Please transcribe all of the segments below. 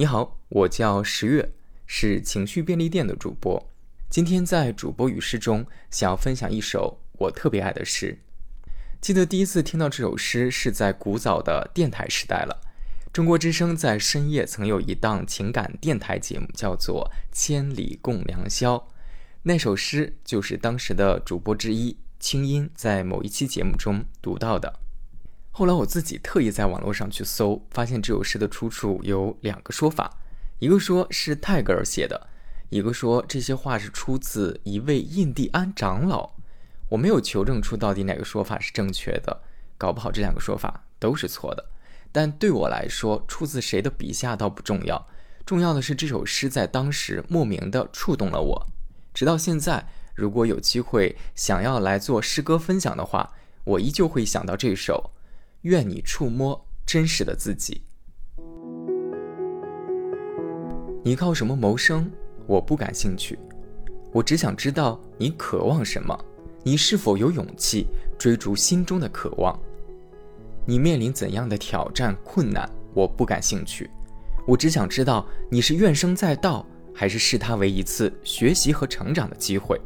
你好，我叫十月，是情绪便利店的主播。今天在主播语诗中，想要分享一首我特别爱的诗。记得第一次听到这首诗是在古早的电台时代了。中国之声在深夜曾有一档情感电台节目，叫做《千里共良宵》。那首诗就是当时的主播之一清音在某一期节目中读到的。后来我自己特意在网络上去搜，发现这首诗的出处有两个说法，一个说是泰戈尔写的，一个说这些话是出自一位印第安长老。我没有求证出到底哪个说法是正确的，搞不好这两个说法都是错的。但对我来说，出自谁的笔下倒不重要，重要的是这首诗在当时莫名的触动了我。直到现在，如果有机会想要来做诗歌分享的话，我依旧会想到这首。愿你触摸真实的自己。你靠什么谋生？我不感兴趣。我只想知道你渴望什么。你是否有勇气追逐心中的渴望？你面临怎样的挑战困难？我不感兴趣。我只想知道你是怨声载道，还是视它为一次学习和成长的机会。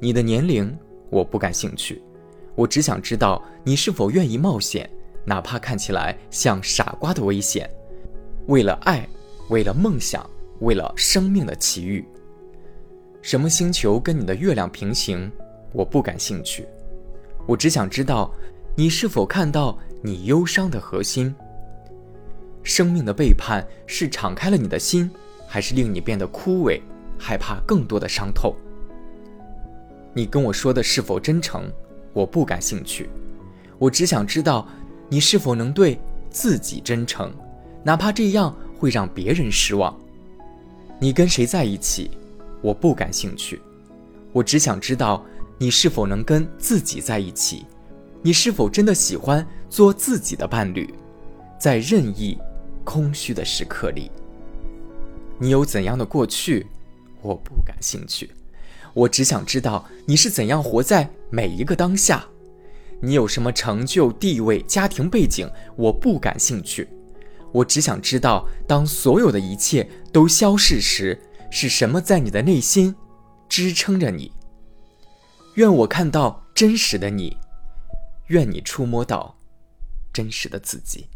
你的年龄，我不感兴趣。我只想知道你是否愿意冒险，哪怕看起来像傻瓜的危险，为了爱，为了梦想，为了生命的奇遇。什么星球跟你的月亮平行？我不感兴趣。我只想知道你是否看到你忧伤的核心。生命的背叛是敞开了你的心，还是令你变得枯萎，害怕更多的伤痛？你跟我说的是否真诚？我不感兴趣，我只想知道你是否能对自己真诚，哪怕这样会让别人失望。你跟谁在一起？我不感兴趣，我只想知道你是否能跟自己在一起，你是否真的喜欢做自己的伴侣，在任意空虚的时刻里。你有怎样的过去？我不感兴趣。我只想知道你是怎样活在每一个当下，你有什么成就、地位、家庭背景，我不感兴趣。我只想知道，当所有的一切都消逝时，是什么在你的内心支撑着你？愿我看到真实的你，愿你触摸到真实的自己。